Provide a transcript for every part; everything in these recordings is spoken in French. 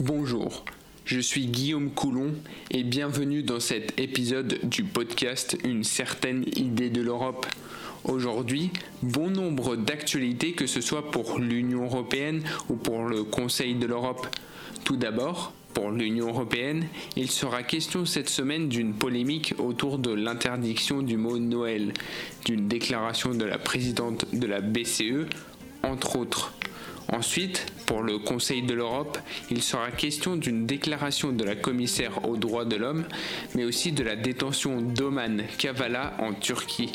Bonjour, je suis Guillaume Coulon et bienvenue dans cet épisode du podcast Une certaine idée de l'Europe. Aujourd'hui, bon nombre d'actualités que ce soit pour l'Union européenne ou pour le Conseil de l'Europe. Tout d'abord, pour l'Union européenne, il sera question cette semaine d'une polémique autour de l'interdiction du mot Noël, d'une déclaration de la présidente de la BCE, entre autres. Ensuite, pour le Conseil de l'Europe, il sera question d'une déclaration de la commissaire aux droits de l'homme, mais aussi de la détention d'Oman Kavala en Turquie.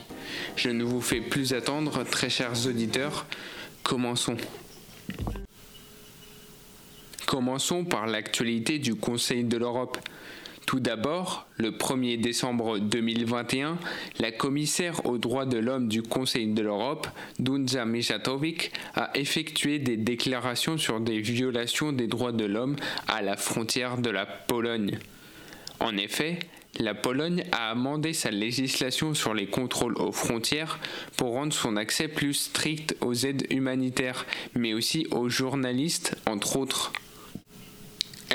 Je ne vous fais plus attendre, très chers auditeurs, commençons. Commençons par l'actualité du Conseil de l'Europe. Tout d'abord, le 1er décembre 2021, la commissaire aux droits de l'homme du Conseil de l'Europe, Dunja Mijatovic, a effectué des déclarations sur des violations des droits de l'homme à la frontière de la Pologne. En effet, la Pologne a amendé sa législation sur les contrôles aux frontières pour rendre son accès plus strict aux aides humanitaires, mais aussi aux journalistes, entre autres.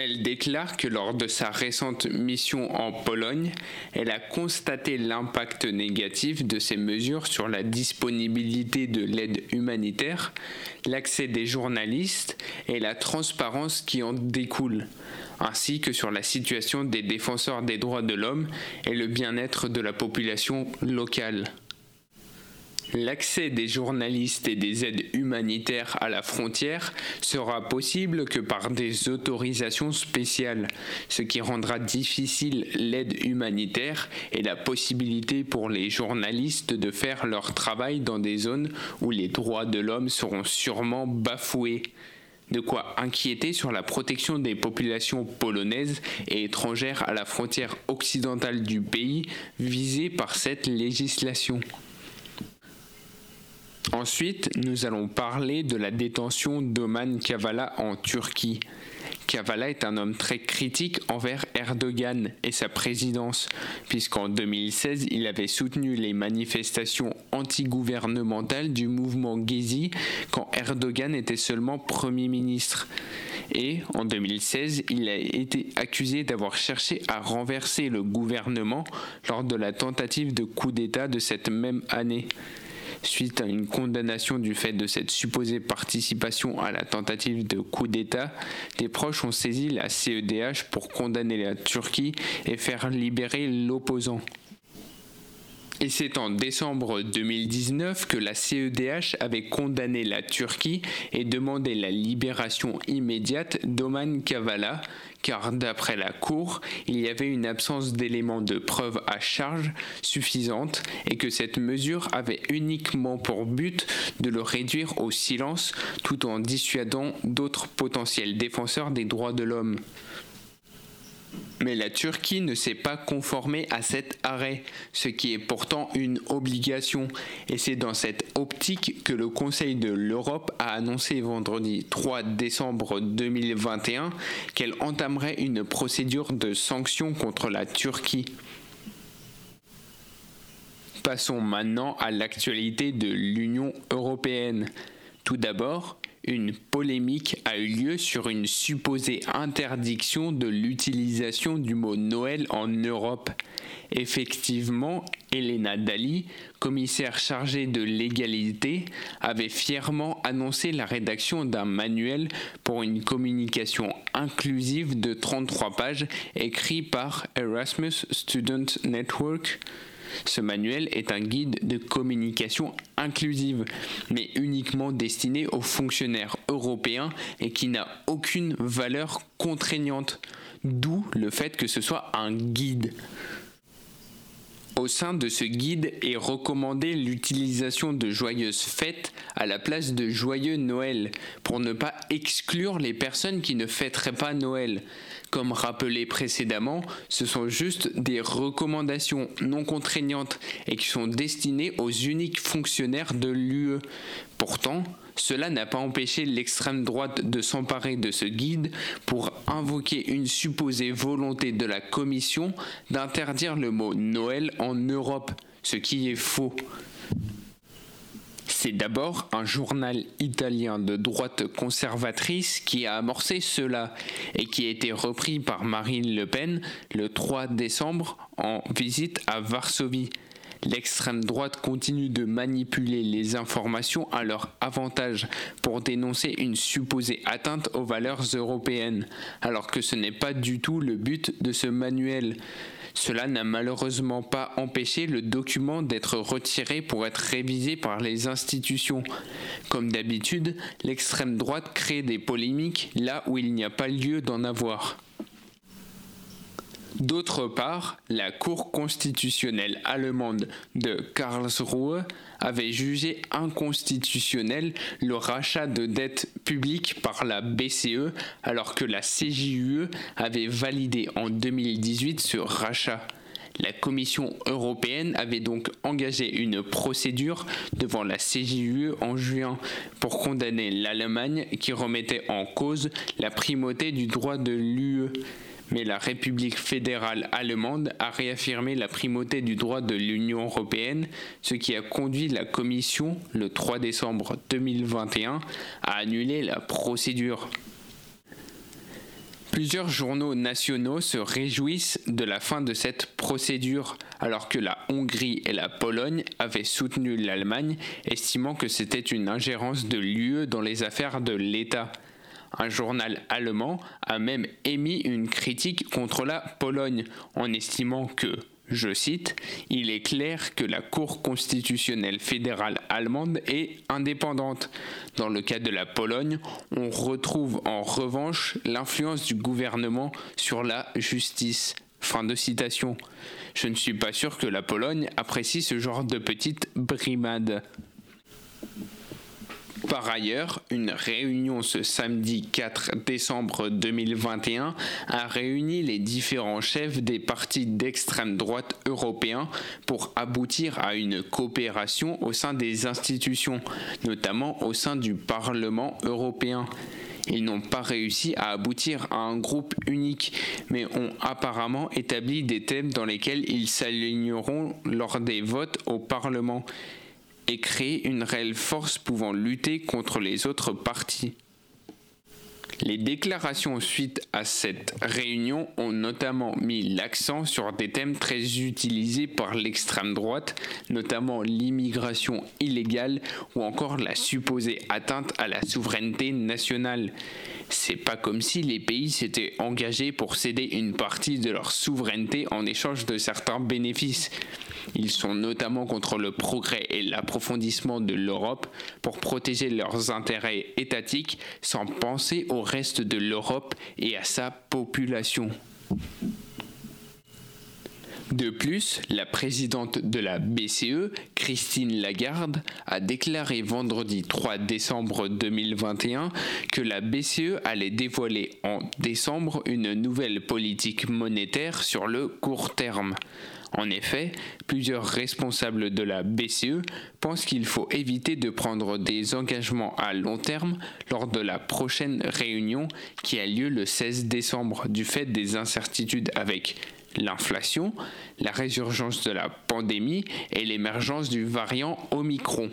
Elle déclare que lors de sa récente mission en Pologne, elle a constaté l'impact négatif de ces mesures sur la disponibilité de l'aide humanitaire, l'accès des journalistes et la transparence qui en découle, ainsi que sur la situation des défenseurs des droits de l'homme et le bien-être de la population locale. L'accès des journalistes et des aides humanitaires à la frontière sera possible que par des autorisations spéciales, ce qui rendra difficile l'aide humanitaire et la possibilité pour les journalistes de faire leur travail dans des zones où les droits de l'homme seront sûrement bafoués. De quoi inquiéter sur la protection des populations polonaises et étrangères à la frontière occidentale du pays visées par cette législation. Ensuite, nous allons parler de la détention d'Oman Kavala en Turquie. Kavala est un homme très critique envers Erdogan et sa présidence, puisqu'en 2016, il avait soutenu les manifestations antigouvernementales du mouvement Gezi quand Erdogan était seulement Premier ministre. Et en 2016, il a été accusé d'avoir cherché à renverser le gouvernement lors de la tentative de coup d'État de cette même année. Suite à une condamnation du fait de cette supposée participation à la tentative de coup d'État, des proches ont saisi la CEDH pour condamner la Turquie et faire libérer l'opposant. Et c'est en décembre 2019 que la CEDH avait condamné la Turquie et demandé la libération immédiate d'Oman Kavala, car d'après la Cour, il y avait une absence d'éléments de preuve à charge suffisante et que cette mesure avait uniquement pour but de le réduire au silence tout en dissuadant d'autres potentiels défenseurs des droits de l'homme. Mais la Turquie ne s'est pas conformée à cet arrêt, ce qui est pourtant une obligation. Et c'est dans cette optique que le Conseil de l'Europe a annoncé vendredi 3 décembre 2021 qu'elle entamerait une procédure de sanction contre la Turquie. Passons maintenant à l'actualité de l'Union européenne. Tout d'abord, une polémique a eu lieu sur une supposée interdiction de l'utilisation du mot Noël en Europe. Effectivement, Elena Dali, commissaire chargée de l'égalité, avait fièrement annoncé la rédaction d'un manuel pour une communication inclusive de 33 pages écrit par Erasmus Student Network ce manuel est un guide de communication inclusive, mais uniquement destiné aux fonctionnaires européens et qui n'a aucune valeur contraignante, d'où le fait que ce soit un guide. Au sein de ce guide est recommandé l'utilisation de joyeuses fêtes à la place de joyeux Noël, pour ne pas exclure les personnes qui ne fêteraient pas Noël. Comme rappelé précédemment, ce sont juste des recommandations non contraignantes et qui sont destinées aux uniques fonctionnaires de l'UE. Pourtant, cela n'a pas empêché l'extrême droite de s'emparer de ce guide pour invoquer une supposée volonté de la Commission d'interdire le mot Noël en Europe, ce qui est faux. C'est d'abord un journal italien de droite conservatrice qui a amorcé cela et qui a été repris par Marine Le Pen le 3 décembre en visite à Varsovie. L'extrême droite continue de manipuler les informations à leur avantage pour dénoncer une supposée atteinte aux valeurs européennes, alors que ce n'est pas du tout le but de ce manuel. Cela n'a malheureusement pas empêché le document d'être retiré pour être révisé par les institutions. Comme d'habitude, l'extrême droite crée des polémiques là où il n'y a pas lieu d'en avoir. D'autre part, la Cour constitutionnelle allemande de Karlsruhe avait jugé inconstitutionnel le rachat de dettes publiques par la BCE alors que la CJUE avait validé en 2018 ce rachat. La Commission européenne avait donc engagé une procédure devant la CJUE en juin pour condamner l'Allemagne qui remettait en cause la primauté du droit de l'UE mais la République fédérale allemande a réaffirmé la primauté du droit de l'Union européenne, ce qui a conduit la Commission, le 3 décembre 2021, à annuler la procédure. Plusieurs journaux nationaux se réjouissent de la fin de cette procédure, alors que la Hongrie et la Pologne avaient soutenu l'Allemagne, estimant que c'était une ingérence de l'UE dans les affaires de l'État. Un journal allemand a même émis une critique contre la Pologne en estimant que, je cite, Il est clair que la Cour constitutionnelle fédérale allemande est indépendante. Dans le cas de la Pologne, on retrouve en revanche l'influence du gouvernement sur la justice. Fin de citation. Je ne suis pas sûr que la Pologne apprécie ce genre de petite brimade. Par ailleurs, une réunion ce samedi 4 décembre 2021 a réuni les différents chefs des partis d'extrême droite européens pour aboutir à une coopération au sein des institutions, notamment au sein du Parlement européen. Ils n'ont pas réussi à aboutir à un groupe unique, mais ont apparemment établi des thèmes dans lesquels ils s'aligneront lors des votes au Parlement et créer une réelle force pouvant lutter contre les autres partis. Les déclarations suite à cette réunion ont notamment mis l'accent sur des thèmes très utilisés par l'extrême droite, notamment l'immigration illégale ou encore la supposée atteinte à la souveraineté nationale. C'est pas comme si les pays s'étaient engagés pour céder une partie de leur souveraineté en échange de certains bénéfices. Ils sont notamment contre le progrès et l'approfondissement de l'Europe pour protéger leurs intérêts étatiques sans penser au reste de l'Europe et à sa population. De plus, la présidente de la BCE, Christine Lagarde, a déclaré vendredi 3 décembre 2021 que la BCE allait dévoiler en décembre une nouvelle politique monétaire sur le court terme. En effet, plusieurs responsables de la BCE pensent qu'il faut éviter de prendre des engagements à long terme lors de la prochaine réunion qui a lieu le 16 décembre du fait des incertitudes avec l'inflation, la résurgence de la pandémie et l'émergence du variant Omicron.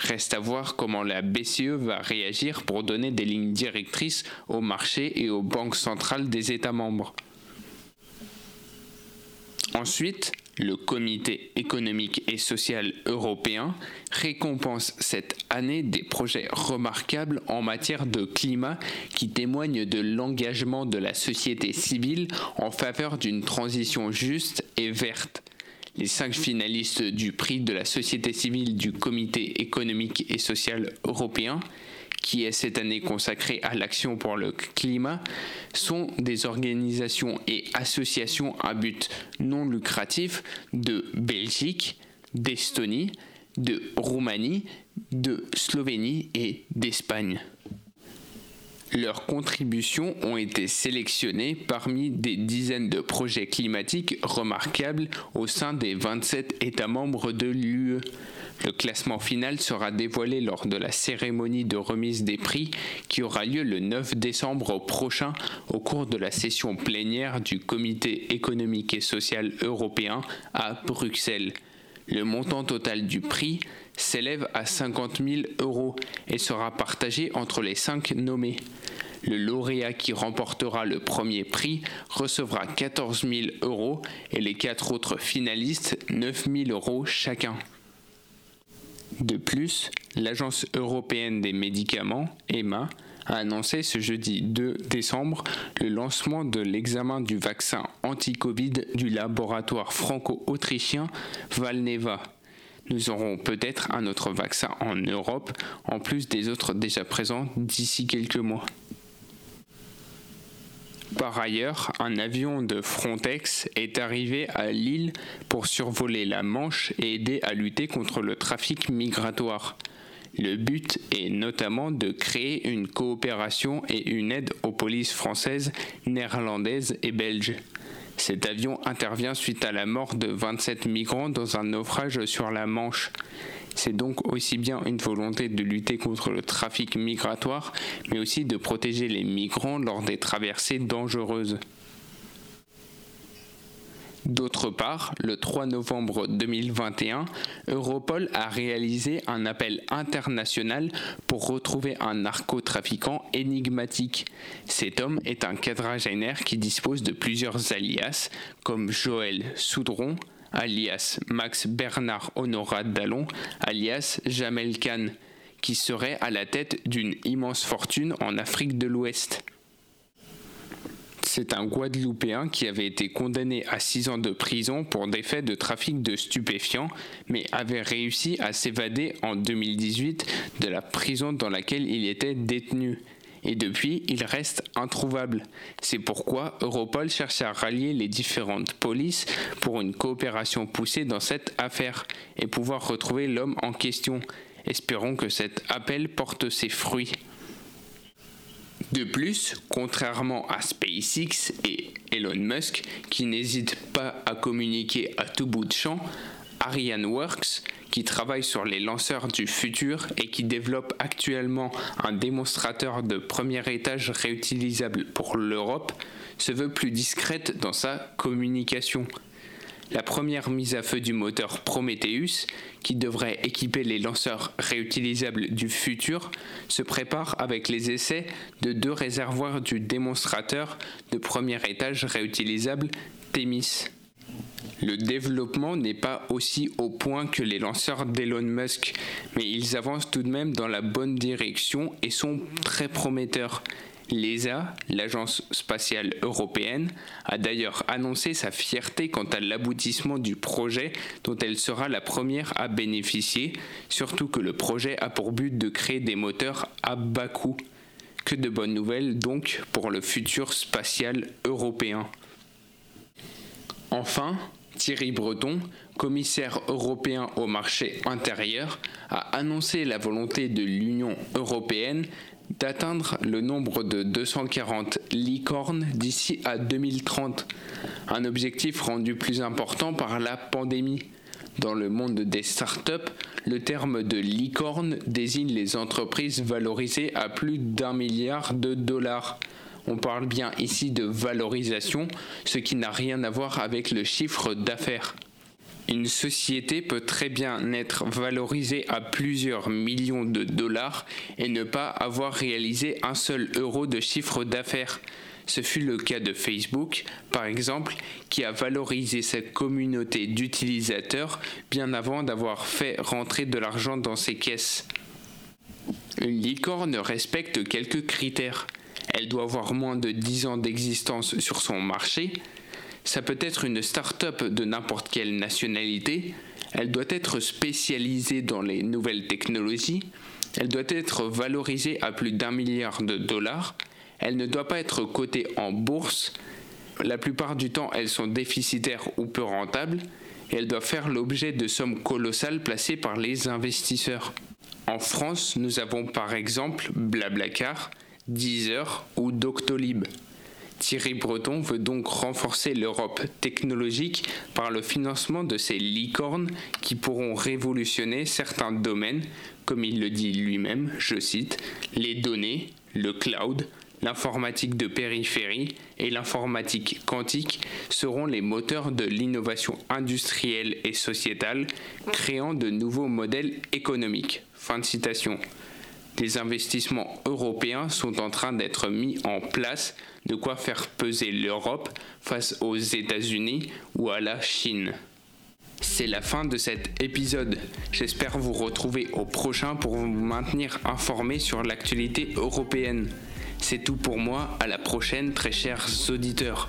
Reste à voir comment la BCE va réagir pour donner des lignes directrices aux marchés et aux banques centrales des États membres. Ensuite, le Comité économique et social européen récompense cette année des projets remarquables en matière de climat qui témoignent de l'engagement de la société civile en faveur d'une transition juste et verte. Les cinq finalistes du prix de la société civile du Comité économique et social européen qui est cette année consacrée à l'action pour le climat, sont des organisations et associations à but non lucratif de Belgique, d'Estonie, de Roumanie, de Slovénie et d'Espagne. Leurs contributions ont été sélectionnées parmi des dizaines de projets climatiques remarquables au sein des 27 États membres de l'UE. Le classement final sera dévoilé lors de la cérémonie de remise des prix qui aura lieu le 9 décembre prochain au cours de la session plénière du Comité économique et social européen à Bruxelles. Le montant total du prix s'élève à 50 000 euros et sera partagé entre les cinq nommés. Le lauréat qui remportera le premier prix recevra 14 000 euros et les quatre autres finalistes 9 000 euros chacun. De plus, l'Agence européenne des médicaments, EMA, a annoncé ce jeudi 2 décembre le lancement de l'examen du vaccin anti-Covid du laboratoire franco-autrichien Valneva. Nous aurons peut-être un autre vaccin en Europe, en plus des autres déjà présents d'ici quelques mois. Par ailleurs, un avion de Frontex est arrivé à Lille pour survoler la Manche et aider à lutter contre le trafic migratoire. Le but est notamment de créer une coopération et une aide aux polices françaises, néerlandaises et belges. Cet avion intervient suite à la mort de 27 migrants dans un naufrage sur la Manche. C'est donc aussi bien une volonté de lutter contre le trafic migratoire, mais aussi de protéger les migrants lors des traversées dangereuses. D'autre part, le 3 novembre 2021, Europol a réalisé un appel international pour retrouver un narcotrafiquant énigmatique. Cet homme est un quadragénaire qui dispose de plusieurs alias, comme Joël Soudron, alias Max Bernard Honorat Dallon, alias Jamel Khan, qui serait à la tête d'une immense fortune en Afrique de l'Ouest. C'est un Guadeloupéen qui avait été condamné à 6 ans de prison pour des faits de trafic de stupéfiants, mais avait réussi à s'évader en 2018 de la prison dans laquelle il était détenu. Et depuis, il reste introuvable. C'est pourquoi Europol cherche à rallier les différentes polices pour une coopération poussée dans cette affaire et pouvoir retrouver l'homme en question. Espérons que cet appel porte ses fruits. De plus, contrairement à SpaceX et Elon Musk, qui n'hésitent pas à communiquer à tout bout de champ, Ariane Works, qui travaille sur les lanceurs du futur et qui développe actuellement un démonstrateur de premier étage réutilisable pour l'Europe, se veut plus discrète dans sa communication la première mise à feu du moteur Prometheus, qui devrait équiper les lanceurs réutilisables du futur, se prépare avec les essais de deux réservoirs du démonstrateur de premier étage réutilisable Themis. Le développement n'est pas aussi au point que les lanceurs d'Elon Musk, mais ils avancent tout de même dans la bonne direction et sont très prometteurs. L'ESA, l'Agence spatiale européenne, a d'ailleurs annoncé sa fierté quant à l'aboutissement du projet dont elle sera la première à bénéficier, surtout que le projet a pour but de créer des moteurs à bas coût. Que de bonnes nouvelles donc pour le futur spatial européen. Enfin, Thierry Breton, commissaire européen au marché intérieur, a annoncé la volonté de l'Union européenne d'atteindre le nombre de 240 licornes d'ici à 2030, un objectif rendu plus important par la pandémie. Dans le monde des startups, le terme de licorne désigne les entreprises valorisées à plus d'un milliard de dollars. On parle bien ici de valorisation, ce qui n'a rien à voir avec le chiffre d'affaires. Une société peut très bien être valorisée à plusieurs millions de dollars et ne pas avoir réalisé un seul euro de chiffre d'affaires. Ce fut le cas de Facebook, par exemple, qui a valorisé sa communauté d'utilisateurs bien avant d'avoir fait rentrer de l'argent dans ses caisses. Une licorne respecte quelques critères. Elle doit avoir moins de 10 ans d'existence sur son marché, ça peut être une start-up de n'importe quelle nationalité, elle doit être spécialisée dans les nouvelles technologies, elle doit être valorisée à plus d'un milliard de dollars, elle ne doit pas être cotée en bourse, la plupart du temps elles sont déficitaires ou peu rentables, et elle doit faire l'objet de sommes colossales placées par les investisseurs. En France, nous avons par exemple Blablacar, Deezer ou Doctolib. Thierry Breton veut donc renforcer l'Europe technologique par le financement de ces licornes qui pourront révolutionner certains domaines, comme il le dit lui-même, je cite, les données, le cloud, l'informatique de périphérie et l'informatique quantique seront les moteurs de l'innovation industrielle et sociétale, créant de nouveaux modèles économiques. Fin de citation. Des investissements européens sont en train d'être mis en place, de quoi faire peser l'Europe face aux États-Unis ou à la Chine. C'est la fin de cet épisode. J'espère vous retrouver au prochain pour vous maintenir informé sur l'actualité européenne. C'est tout pour moi, à la prochaine très chers auditeurs.